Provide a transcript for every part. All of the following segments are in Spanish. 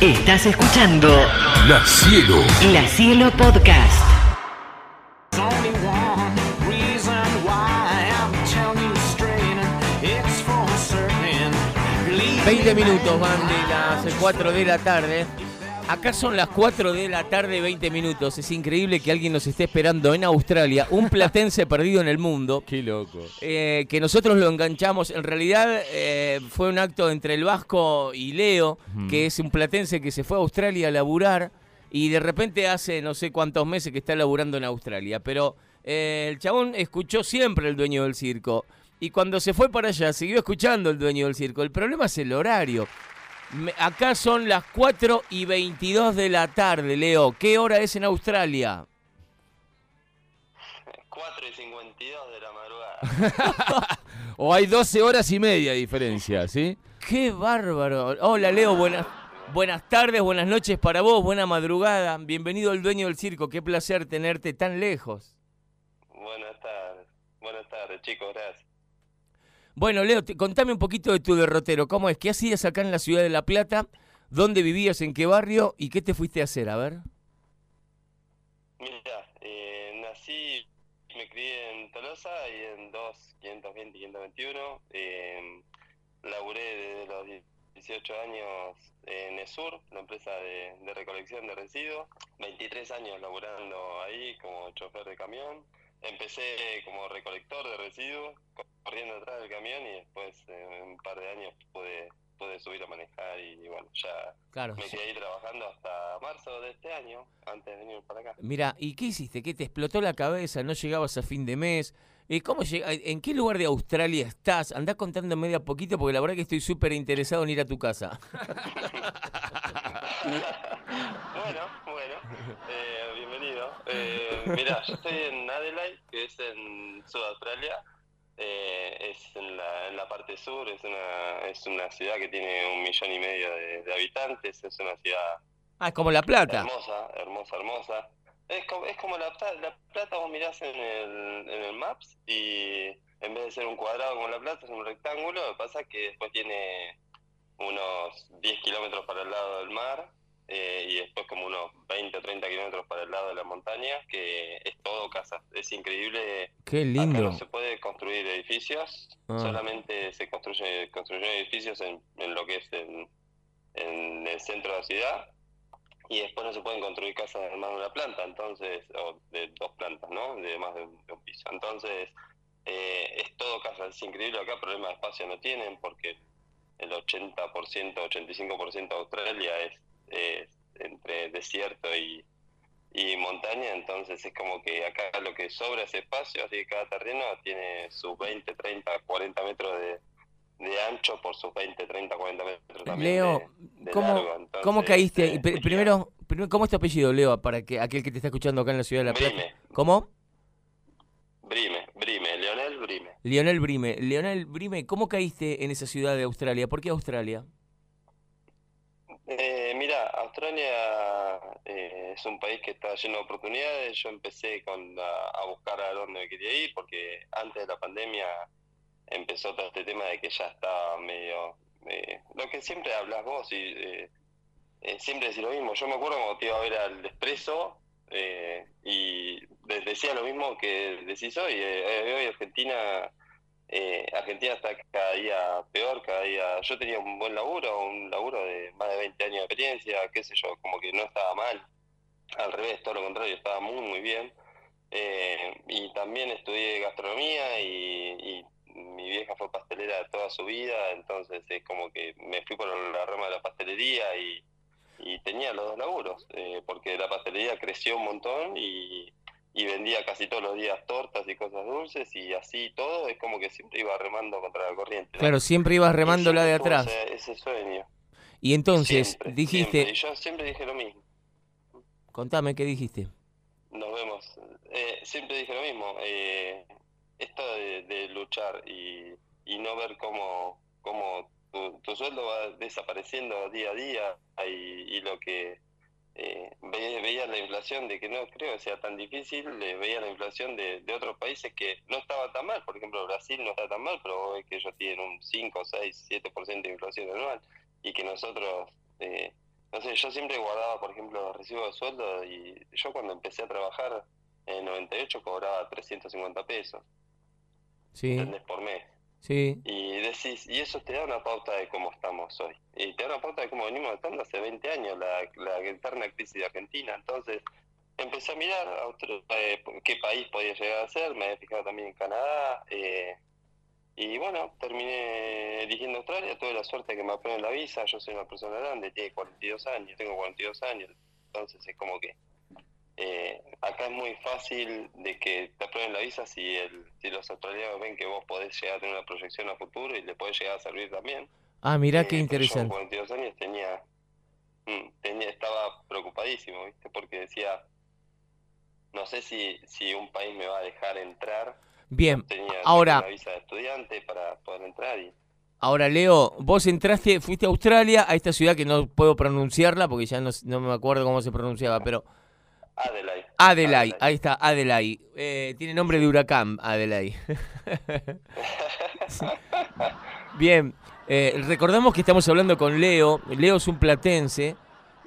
Estás escuchando La Cielo. La Cielo Podcast. 20 minutos van de las 4 de la tarde. Acá son las 4 de la tarde, 20 minutos. Es increíble que alguien nos esté esperando en Australia, un platense perdido en el mundo. Qué loco. eh, que nosotros lo enganchamos. En realidad eh, fue un acto entre el Vasco y Leo, que es un platense que se fue a Australia a laburar y de repente hace no sé cuántos meses que está laburando en Australia. Pero eh, el chabón escuchó siempre el dueño del circo. Y cuando se fue para allá, siguió escuchando el dueño del circo. El problema es el horario. Me- acá son las 4 y 22 de la tarde, Leo. ¿Qué hora es en Australia? 4 y 52 de la madrugada. O hay 12 horas y media de diferencia, ¿sí? ¡Qué bárbaro! Hola Leo, buenas, buenas tardes, buenas noches para vos, buena madrugada. Bienvenido al dueño del circo, qué placer tenerte tan lejos. Buenas tardes. Buenas tardes, chicos, gracias. Bueno, Leo, te- contame un poquito de tu derrotero. ¿Cómo es? ¿Qué hacías acá en la ciudad de La Plata? ¿Dónde vivías? ¿En qué barrio? ¿Y qué te fuiste a hacer? A ver. Mira, eh, nací, me crié en Tolosa y en 2, 520 y 521. Eh, laburé desde los 18 años en ESUR, la empresa de, recolección de residuos. 23 años laburando ahí como chofer de camión. Empecé como recolector de residuos, corriendo atrás del camión y después eh, en un par de años pude, pude subir a manejar y bueno, ya Claro. me quedé ahí trabajando hasta marzo de este año, antes de venir para acá. Mira, ¿y qué hiciste? ¿Qué te explotó la cabeza? ¿No llegabas a fin de mes? Eh, ¿Cómo llega- ¿En qué lugar de Australia estás? Andá contándome de a poquito porque la verdad que estoy súper interesado en ir a tu casa. bueno, bueno, eh, bienvenido. Eh, mira, yo estoy en Adelaide, que es en Sudaustralia. Eh, es en la, en la parte sur, es una, es una ciudad que tiene un millón y medio de, de habitantes, es una ciudad Ah, es como La Plata. hermosa, hermosa, hermosa. Es como, es como la, la Plata, vos mirás en el, en el Maps y en vez de ser un cuadrado como la Plata es un rectángulo, lo que pasa es que después tiene unos 10 kilómetros para el lado del mar eh, y después como unos 20 o 30 kilómetros para el lado de la montaña, que es todo casa. Es increíble. Qué Acá lindo. no se puede construir edificios, Ah. solamente se construye, construyen edificios en, en lo que es en, en el centro de la ciudad y después no se pueden construir casas de más de una planta, entonces, o de dos plantas, ¿no? De más de un, de un piso. Entonces, eh, es todo casa, es increíble. Acá problema de espacio no tienen porque el 80%, 85% de Australia es, es entre desierto y, y montaña, entonces es como que acá lo que sobra es espacio, así que cada terreno tiene sus 20, 30, 40 metros de, de ancho por sus 20, 30, 40 metros también Leo, de, de ¿cómo, largo. Entonces, ¿cómo caíste? eh, Pr- primero, primero, ¿cómo es tu apellido, Leo? Para que aquel que te está escuchando acá en la ciudad de La Plata. Brime. ¿Cómo? Brime, Brime, Leonel Brime. Lionel Brime. Lionel Brime, ¿cómo caíste en esa ciudad de Australia? ¿Por qué Australia? Eh, mira, Australia eh, es un país que está lleno de oportunidades. Yo empecé con a, a buscar a dónde quería ir porque antes de la pandemia empezó todo este tema de que ya estaba medio... eh, lo que siempre hablas vos y eh, siempre decís lo mismo. Yo me acuerdo cuando te iba a ver al Expreso y de- decía lo mismo que decís hoy. Hoy Argentina eh, Argentina está cada día peor, cada día... Yo tenía un buen laburo, un laburo de más de 20 años de experiencia, qué sé yo, como que no estaba mal. Al revés, todo lo contrario, estaba muy, muy bien. Eh, y también estudié gastronomía y, y mi vieja fue pastelera toda su vida, entonces es como que me fui por la rama de la pastelería y, tenía los dos laburos, eh, porque la pastelería creció un montón y, y vendía casi todos los días tortas y cosas dulces y así todo, es como que siempre iba remando contra la corriente. ¿no? Claro, siempre ibas Y remándola de atrás. Ese, ese sueño. Y entonces Siempre, dijiste, siempre. Y yo siempre dije lo mismo. contame qué dijiste. Nos vemos. Eh, siempre dije lo mismo. eh, esto de, de luchar y, y no ver cómo, cómo tu, tu sueldo va desapareciendo día a día y, y lo que eh, veía, veía la inflación de que no creo que sea tan difícil, eh, veía la inflación de, de otros países que no estaba tan mal, por ejemplo Brasil no está tan mal, pero ves que ellos tienen un 5, 6, 7% de inflación anual y que nosotros, eh, no sé, yo siempre guardaba, por ejemplo, recibos de sueldo y yo cuando empecé a trabajar en el 98 cobraba 350 pesos, Sí. Por mes. Sí. Y decís, y eso te da una pauta de cómo estamos hoy. Y te da una pauta de cómo venimos estando hace 20 años, la, la eterna crisis de Argentina. Entonces, empecé a mirar a otro, eh, qué país podía llegar a ser, me había fijado también en Canadá. eh, y bueno, terminé eligiendo Australia, tuve la suerte de que me aprueben la visa, yo soy una persona grande, tiene 42 años, tengo 42 años, entonces es como que eh, acá es muy fácil de que te aprueben la visa si, el, si los australianos ven que vos podés llegar a tener una proyección a futuro y le podés llegar a servir también. Ah, mirá Eh, qué interesante. Yo con 42 años tenía, mm, tenía, estaba preocupadísimo, ¿viste? Porque decía, no sé si, si un país me va a dejar entrar. Bien, Tenía ahora- una visa de estudiante para poder entrar y ahora Leo, vos entraste, fuiste a Australia, a esta ciudad que no puedo pronunciarla porque ya no, no me acuerdo cómo se pronunciaba, pero Adelaide. Adelaide, ahí está, Adelaide. Eh, tiene nombre de huracán, Adelaide. Sí. Bien, eh, recordamos que estamos hablando con Leo. Leo es un platense.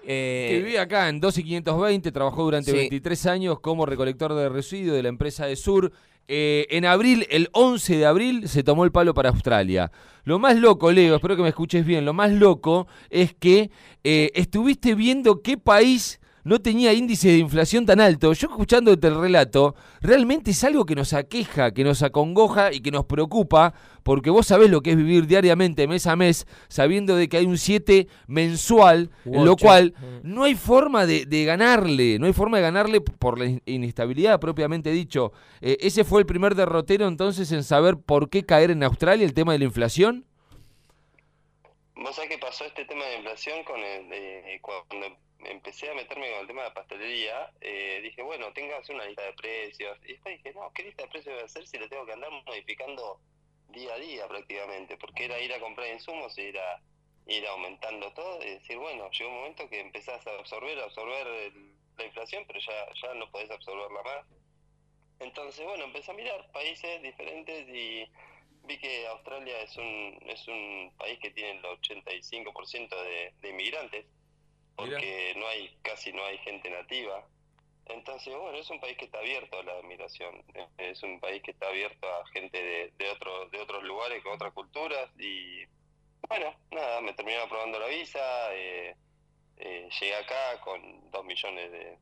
eh, Que vive acá en 12 y 520, trabajó durante Sí. 23 años como recolector de residuos de la empresa de Sur. Eh, en abril, el 11 de abril, se tomó el palo para Australia. Lo más loco, Leo, espero que me escuches bien, lo más loco es que eh, estuviste viendo qué país no tenía índice de inflación tan alto. Yo escuchándote el relato, realmente es algo que nos aqueja, que nos acongoja y que nos preocupa, porque vos sabés lo que es vivir diariamente, mes a mes, sabiendo de que hay un 7 mensual, en lo cual Mm. no hay forma de, de ganarle, no hay forma de ganarle por la in- inestabilidad propiamente dicho. Eh, ¿Ese fue el primer derrotero entonces en saber por qué caer en Australia el tema de la inflación? Vos sabés que pasó este tema de inflación con el, eh, cuando empecé a meterme con el tema de la pastelería, eh, dije, bueno, tengas una lista de precios. Y después dije, no, ¿qué lista de precios voy a hacer si le tengo que andar modificando día a día prácticamente? Porque era ir a comprar insumos e ir, ir aumentando todo y decir, bueno, llegó un momento que empezás a absorber, a absorber la inflación, pero ya, ya no podés absorberla más. Entonces, bueno, empecé a mirar países diferentes y vi que Australia es un, es un país que tiene el 85% de, de inmigrantes, porque no hay casi no hay gente nativa. Entonces, bueno, es un país que está abierto a la migración, es un país que está abierto a gente de, de, otros de otros lugares, con otras culturas y bueno, nada, me terminaron aprobando la visa, eh, eh, llegué acá con dos millones de,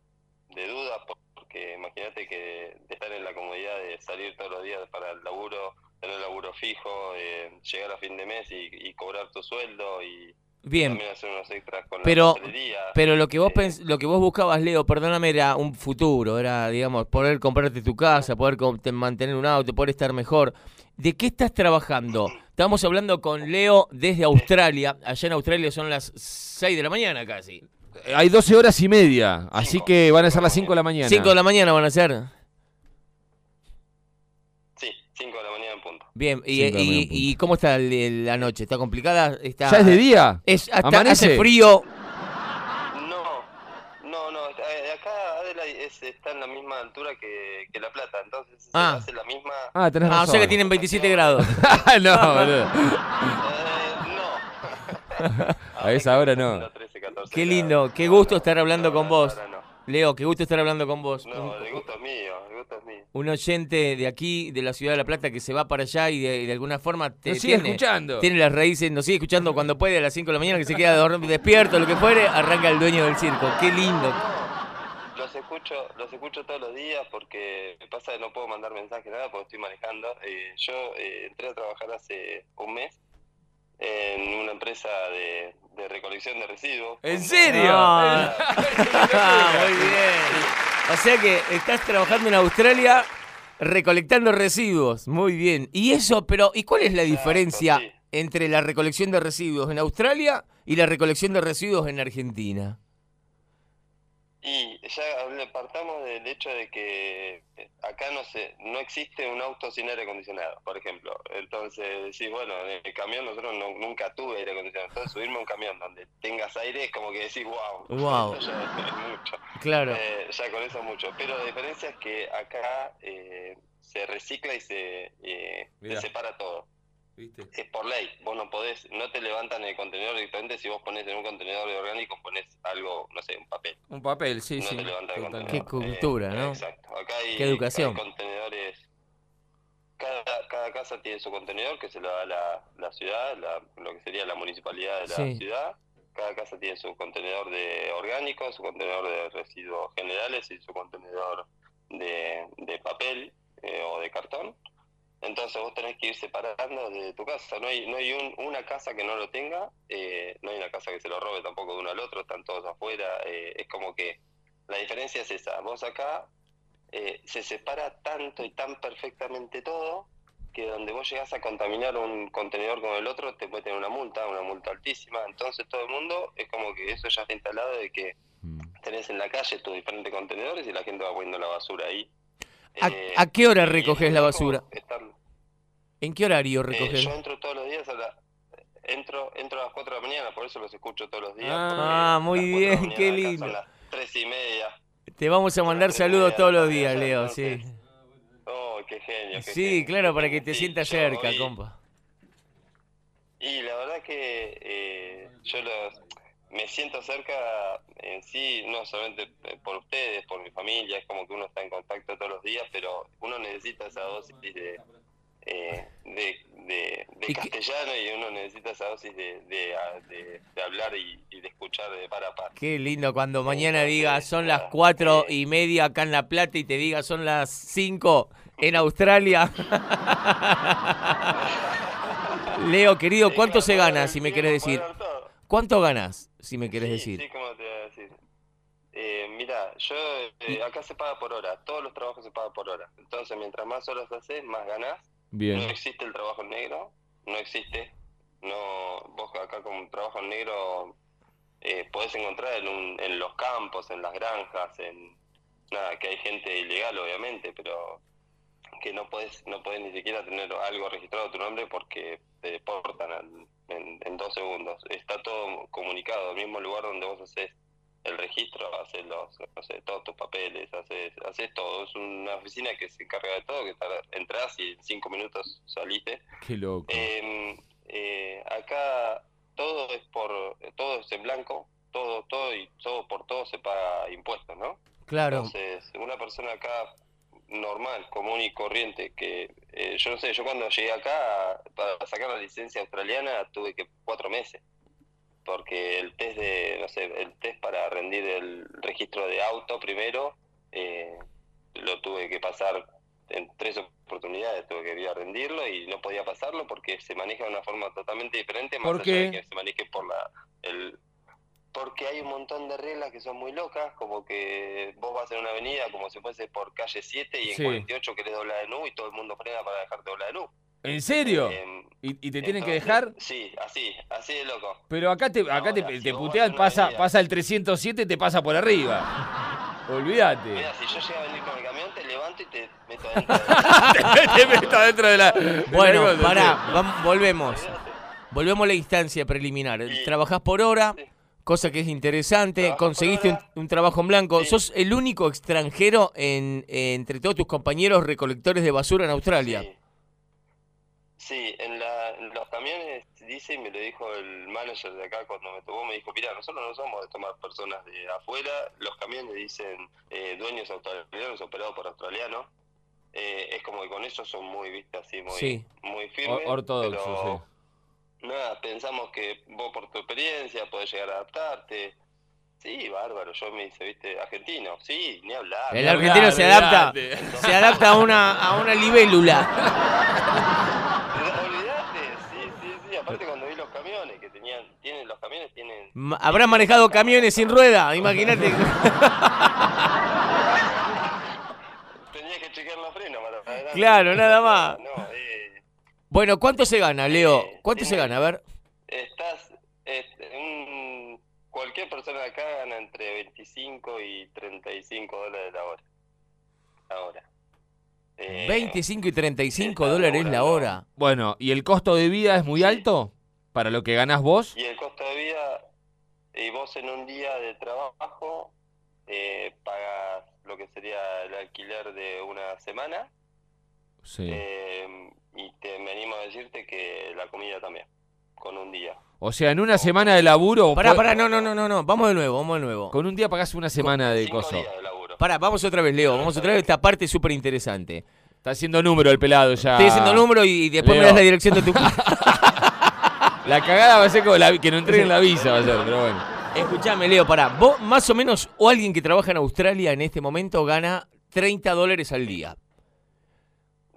de dudas, porque imagínate que de estar en la comodidad de salir todos los días para el laburo, tener laburo fijo, eh, llegar a fin de mes y, y cobrar tu sueldo y Bien, también hacer unos extras con Pero- la pastelería. pero lo que vos Eh, pens- lo que vos buscabas, Leo, perdóname, era un futuro, era, digamos, poder comprarte tu casa, poder mantener un auto, poder estar mejor. ¿De qué estás trabajando? Estamos hablando con Leo desde Australia. Allá en Australia son las 6 de la mañana casi. Eh, Hay 12 horas y media, así Cinco. que van a ser las 5 de la mañana. 5 de la mañana van a ser. Sí, 5 de la mañana en punto. Bien, y, y- cómo está el- el- la noche? ¿Está complicada? Está, ¿Ya es de día? Es, hasta- ¿Amanece? hace frío. No, no, no, eh, acá Adelaide es- está en la misma altura que, que La Plata, entonces Ah. hace la misma... Ah, tenés Ah, o sea que tienen 27 grados. no, boludo. Eh, no. A esa hora no. Haciendo 13, 14 Qué lindo, qué gusto no, estar hablando no, con vos. no. Leo, qué gusto estar hablando con vos. No, el gusto es mío, gusto es mío. un oyente de aquí, de la ciudad de La Plata, que se va para allá y de, y de alguna forma te, Nos sigue tiene, escuchando. tiene las raíces, nos sigue escuchando cuando puede a las 5 de la mañana, que se queda dorm- despierto, lo que fuere, arranca el dueño del circo. Qué lindo. Los escucho, los escucho todos los días porque me pasa que no puedo mandar mensaje nada porque estoy manejando. Eh, yo eh, entré a trabajar hace un mes en una empresa de, de recolección de residuos. ¿En serio? Ah, muy bien. O sea que estás trabajando en Australia recolectando residuos. Muy bien. Y eso, pero ¿y cuál es la diferencia entre la recolección de residuos en Australia y la recolección de residuos en Argentina? Y ya partamos del hecho de que acá no se, no existe un auto sin aire acondicionado, por ejemplo. Entonces, sí, bueno, en el camión nosotros no- nunca tuve aire acondicionado. Entonces, subirme a un camión donde tengas aire es como que decís, wow, Guau. esto ya es mucho. Claro. Eh, ya con eso mucho. Pero la diferencia es que acá eh, se recicla y se, eh, se separa todo. ¿Viste? es por ley. Vos no podés, no te levantan el contenedor directamente si vos pones en un contenedor de orgánico, pones algo, no sé, un papel. Un papel, sí, no sí. te levanta el contenedor. Qué cultura, Eh, ¿no? Exacto. Acá hay, Qué educación. hay contenedores. Cada, cada casa tiene su contenedor que se lo da la, la ciudad, la- lo que sería la municipalidad de la Sí. ciudad. Cada casa tiene su contenedor de orgánicos, su contenedor de residuos generales y su contenedor de, de papel eh, o de cartón. Entonces vos tenés que ir separando de tu casa. No hay, no hay un- una casa que no lo tenga, eh, no hay una casa que se lo robe tampoco de uno al otro, están todos afuera. eh, es como que la diferencia es esa. Vos acá eh, se separa tanto y tan perfectamente todo que donde vos llegás a contaminar un contenedor con el otro te puede tener una multa, una multa altísima. Entonces todo el mundo es como que eso ya está instalado de que Mm. tenés en la calle tus diferentes contenedores y la gente va poniendo la basura ahí. ¿A, Eh, a qué hora recoges es la basura? ¿En qué horario eh, recoges? yo entro todos los días a la... Entro, entro a las 4 de la mañana, por eso los escucho todos los días. Ah, muy las 4 de la bien, qué lindo. Son las 3 y media. Te vamos a mandar saludos media todos los días, Leo, sí. Oh, qué genio. qué Sí, genio. claro, para que te Sí, sientas cerca, hoy- compa. Y la verdad que eh, yo los, me siento cerca en sí, no solamente eh, por ustedes, por mi familia, es como que uno está en contacto todos los días, pero uno necesita esa dosis de, eh, de, de, de ¿Y qué- castellano y uno necesita esa dosis de, de, hablar y, y de escuchar de par a par. Qué lindo cuando mañana diga son las nada, cuatro y media acá en La Plata y te diga son las cinco en Australia. Leo, querido, ¿cuánto se gana, si me querés decir? ¿Cuánto ganas, si me querés Sí, decir? Sí, ¿cómo te voy a decir? Eh, mira, yo eh, acá se paga por hora, todos los trabajos se pagan por hora. Entonces, mientras más horas haces, más ganás. No Bien. existe el trabajo en negro, no existe. No, vos acá con trabajo en negro eh, podés encontrar en, un- en los campos, en las granjas, en nada, que hay gente ilegal obviamente, pero que no podés, no podés ni siquiera tener algo registrado a tu nombre porque te deportan al- en, en dos segundos. Está todo comunicado, el mismo lugar donde vos haces el registro, haces los, no sé, todos tus papeles, haces, haces todo. Es una oficina que se encarga de todo, que entras y en cinco minutos saliste. Qué loco. Eh, eh, acá todo es por, todo es en blanco, todo, todo y todo por todo se paga impuestos, ¿no? Claro. Entonces, una persona acá normal, común y corriente, que eh, yo no sé, yo cuando llegué acá para sacar la licencia australiana tuve que cuatro meses, porque el test de, no sé, el test para rendir el registro de auto primero, eh, lo tuve que pasar en tres oportunidades, tuve que ir a rendirlo y no podía pasarlo porque se maneja de una forma totalmente diferente, más ¿Por allá de que se maneje por la, el, porque hay un montón de reglas que son muy locas, como que vos vas en una avenida como si fuese por calle 7 y en Sí. 48 querés doblar de nu y todo el mundo frena para dejarte doblar de nu. ¿En serio? Eh, ¿Y, y te tienen que dejar? Sí, así, así de loco. Pero acá te, acá te, te si putean, pasa, avenida- pasa el 307 y te pasa por arriba. Olvídate. Mira, si yo llego a venir con el camión, te levanto y te meto adentro. de- te meto dentro de la. la Bueno, pará, volvemos. Volvemos a la instancia preliminar. Sí. Trabajás por hora, Sí. Cosa que es interesante. Conseguiste un, un trabajo en blanco. Sí. Sos el único extranjero en, entre todos tus compañeros recolectores de basura en Australia. Sí. Sí, en, la, en los camiones dice, y me lo dijo el manager de acá cuando me tocó, me dijo, mira, nosotros no somos de tomar personas de afuera, los camiones dicen eh, dueños australianos operados por australianos, Eh, es como que con eso son muy, viste, así, muy, Sí. muy firmes. O- ortodoxo, pero, Nada, pensamos que vos por tu experiencia podés llegar a adaptarte. Sí, bárbaro, yo me hice, viste, argentino, sí, ni hablar. El ni hablar. argentino se adapta, olvidate. se adapta a una, a una libélula. Olvidate, sí, sí, sí. Aparte cuando vi los camiones que tenían, tienen los camiones tienen. Habrán manejado camiones sin rueda, imagínate. Tenía que chequear los frenos para. Claro, nada más. No, Bueno, ¿cuánto se gana, Leo? Eh, ¿Cuánto se tiene- gana? A ver. estás, este, un- cualquier persona de acá gana entre 25 y 35 dólares la hora. Ahora. Eh, 25 y 35 está dólares la hora. Bueno, ¿y el costo de vida es muy Sí. alto? ¿Para lo que ganás vos? Y el costo de vida, y vos en un día de trabajo eh, pagas lo que sería el alquiler de una semana Sí. Eh, y te, me animo a decirte que la comida también, con un día. O sea, en una semana de laburo. Pará, pará, no, no, no, no, no. Vamos de nuevo, vamos de nuevo. Con un día pagás una semana de Cinco coso. días de laburo. Pará, vamos otra vez, Leo. Vamos otra vez. Esta parte es súper interesante. Está haciendo número el pelado ya. Estoy haciendo número y después me das la dirección de tu La cagada va a ser como la- que no entreguen la visa, va a ser, pero bueno. Escuchame, Leo, pará. Vos, más o menos, o alguien que trabaja en Australia en este momento gana 30 dólares al día.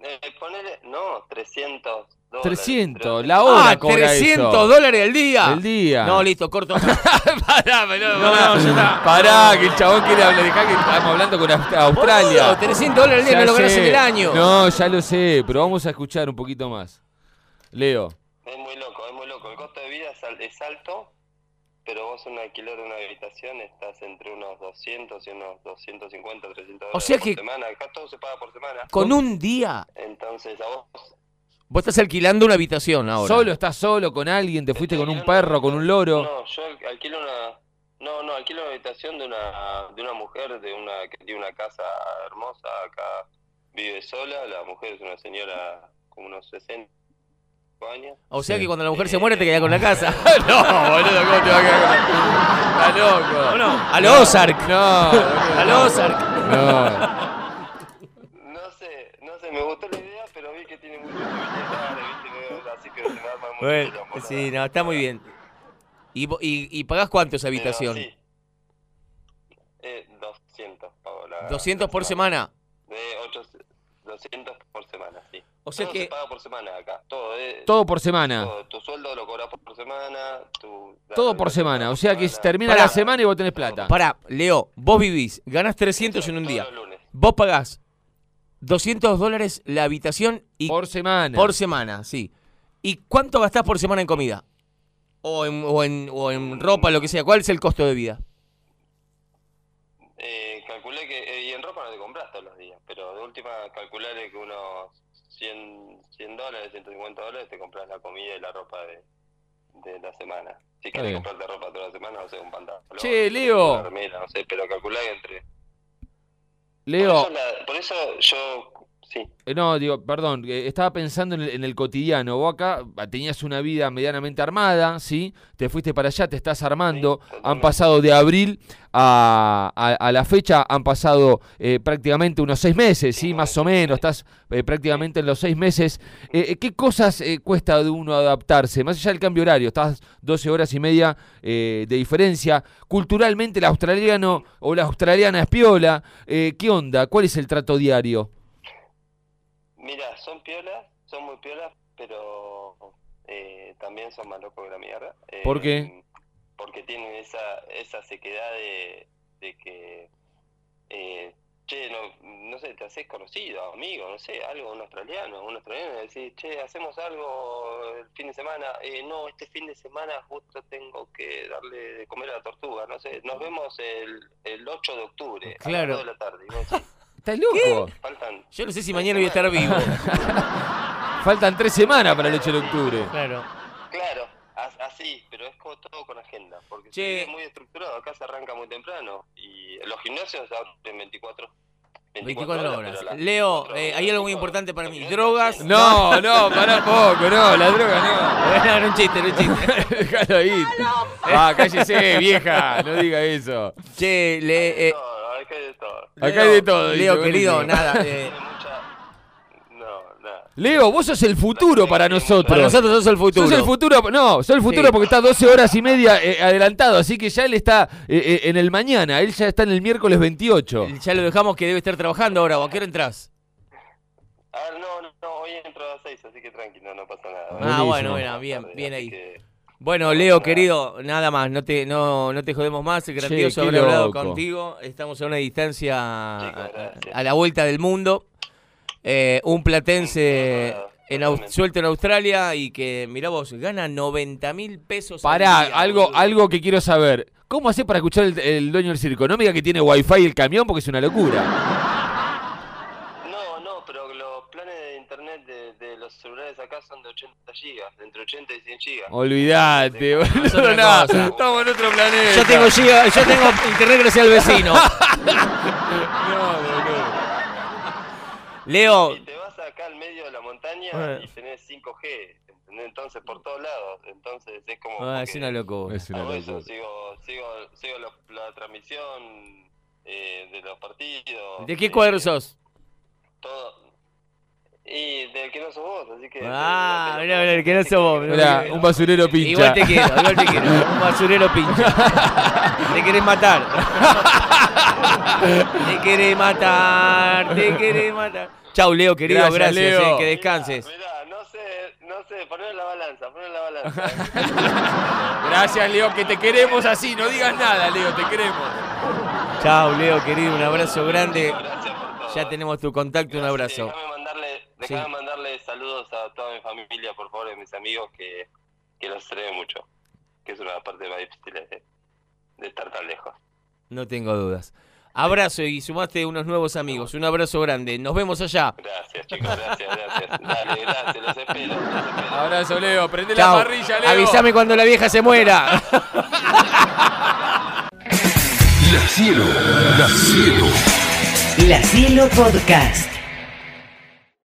Eh, ponele, no, 300 dólares. 300, la hora ¡Ah, cobra 300 eso. dólares al día! El día. No, listo, corto. pará, pará, No, pará. no, ya está. Pará, que el chabón quiere hablar. Dejá que estamos hablando con Aust- Australia. Boludo, 300 dólares al día Ya no lo ganas sé. en el año. No, ya lo sé, pero vamos a escuchar un poquito más. Leo. Es muy loco, es muy loco. El costo de vida es alto, pero vos un alquiler de una habitación estás entre unos 200 y unos 250, 300 dólares O sea por que- semana. Acá todo se paga por semana. Con un día. Entonces a vos... Vos estás alquilando una habitación ahora. Solo, estás solo con alguien, te fuiste estoy con un perro, con un loro. No, yo al- alquilo una... No, no, alquilo una habitación de una, de una mujer de una que tiene una casa hermosa. Acá vive sola. La mujer es una señora como unos 60 años. O sea Sí. que cuando la mujer se muere te quedas con la casa. no, boludo, ¿cómo te va a quedar con Está loco. ¿O no? A lo Ozark. No, A lo Ozark. no. No sé, no sé, me gustó la idea, pero vi que tiene ¿viste? Así que se me arma mucho Bueno, sí, no, está muy bien. ¿Y, y, y pagás cuánto esa Pero habitación? sí. Eh, 200 pago la 200 por la semana. De 8, 200 por semana, sí. O sea todo que- se paga por semana acá, todo. eh, Todo por semana. todo. Tu sueldo lo cobras por semana, tu... Todo por semana. O sea que semana, termina Pará. la semana y vos tenés plata. Pará, Leo, vos vivís, ganás 300 en un día. Vos pagás 200 dólares la habitación y Por semana. por semana, sí. ¿Y cuánto gastás por semana en comida? O en, o, en, o en ropa, lo que sea. ¿Cuál es el costo de vida? Eh, calculé que, eh, y en ropa no te compras todos los días, pero de última calcularé que unos 100, 100 dólares, 150 dólares te compras la comida y la ropa de, de la semana. Si bien. comprarte ropa toda la semana, no sé, un pantalón. Che, Leo. una remera, no sé, pero calculá entre... Leo, Por eso, la- por eso yo, sí, eh, no, digo, perdón, eh, estaba pensando en el, en el cotidiano. Vos acá ah, tenías una vida medianamente armada, ¿sí? Te fuiste para allá, te estás armando. Sí, han pasado de abril a, a- a la fecha, han pasado eh, prácticamente unos seis meses, ¿sí? Más o menos, estás eh, prácticamente en los seis meses. Eh, ¿Qué cosas cuesta de uno adaptarse? Más allá del cambio horario, estás 12 horas y media de diferencia. Culturalmente el australiano o la australiana es piola. ¿Qué onda? ¿Cuál es el trato diario? Piolas, son muy piolas, pero eh, también son más locos que la mierda. Eh, ¿Por qué? Porque tienen esa, esa sequedad de, de que, eh, che, no, no sé, te haces conocido, amigo, no sé, algo, un australiano, un australiano, y decís, che, hacemos algo el fin de semana, eh, no, este fin de semana justo tengo que darle de comer a la tortuga, no sé, nos vemos el, el 8 de octubre, Claro. a las 2 de la tarde, y vos decís, ¿Estás loco? faltan Yo no sé si mañana voy a estar vivo. Faltan tres semanas para el 8 de octubre. Claro. Claro, as- así, pero es como todo con agenda, porque Che. es muy estructurado, acá se arranca muy temprano y los gimnasios abren 24, 24 horas. pero las Leo, 24 eh, horas, hay algo muy 24 importante para mí. Drogas. No, no, pará poco, no, la droga Bueno, era un chiste, era un chiste. no. Déjalo ahí. Ah, cállese, vieja, no diga eso. Che, le, eh, No, acá hay de todo. Acá hay de todo, Leo, dice, querido, nada. eh. Leo, vos sos el futuro para nosotros. para nosotros sos el futuro. Sos el futuro, no, sos el futuro Sí. porque está 12 horas y media eh, adelantado, así que ya él está eh, eh, en el mañana, él ya está en el miércoles 28. Ya lo dejamos que debe estar trabajando ahora. ¿O a qué hora entras? A ver, no, no, no, hoy entro a las 6, así que tranquilo, no pasa nada. Ah, Buenísimo. bueno, bueno, bien, bien así ahí. Bueno, Leo, querido, nada más, no te, no, no te jodemos más, es grandioso haber hablado contigo. Estamos a una distancia a, gracias. a la vuelta del mundo. Eh, un platense en, suelto en Australia y que, mirá vos, gana 90 mil pesos. al Pará, día, algo, boludo. algo que quiero saber. ¿Cómo hace para escuchar el, el dueño del circo? No me diga que tiene wifi el camión porque es una locura. Acá son de 80 gigas, de entre 80 y 100 gigas. Olvídate, boludo. nada, cosa. estamos en otro planeta. Yo tengo, giga- yo tengo internet gracias al vecino. No, boludo. Leo, Si te vas acá al medio España Bueno. y tenés 5G, ¿entendés? entonces por todos lados, entonces es como... Ah, es una locura. Es una locura. sigo, sigo, sigo lo- la transmisión eh, de los partidos. ¿De qué eh, cuadro sos? Todo. Y del que no sos vos, así que... Ah, mirá, mirá, el que no sos vos, mirá. Un basurero pincha. Igual te quiero, igual te quiero. Un basurero pincha. Te querés matar. Te querés matar. Te querés matar. Chau, Leo, querido. Gracias, Gracias, Leo. eh, que descanses. Mirá, no sé, no sé, ponelo en la balanza, ponelo en la balanza. Gracias, Leo, que te queremos así. No digas nada, Leo, te queremos. Chau, Leo, querido. Un abrazo grande. Gracias por todo. Ya tenemos tu contacto. Un abrazo. Déjame mandarle, Sí. mandarle saludos a toda mi familia, por favor, y a mis amigos que, que los extraño mucho. Que es una parte más difícil de, de estar tan lejos. No tengo dudas. Abrazo y sumaste unos nuevos amigos. Un abrazo grande. Nos vemos allá. Gracias, chicos, gracias, gracias. Dale, gracias, los espero, los espero. Abrazo, Leo. Prende la parrilla, Leo. Avísame cuando la vieja se muera. La Cielo, La Cielo. La Cielo Podcast.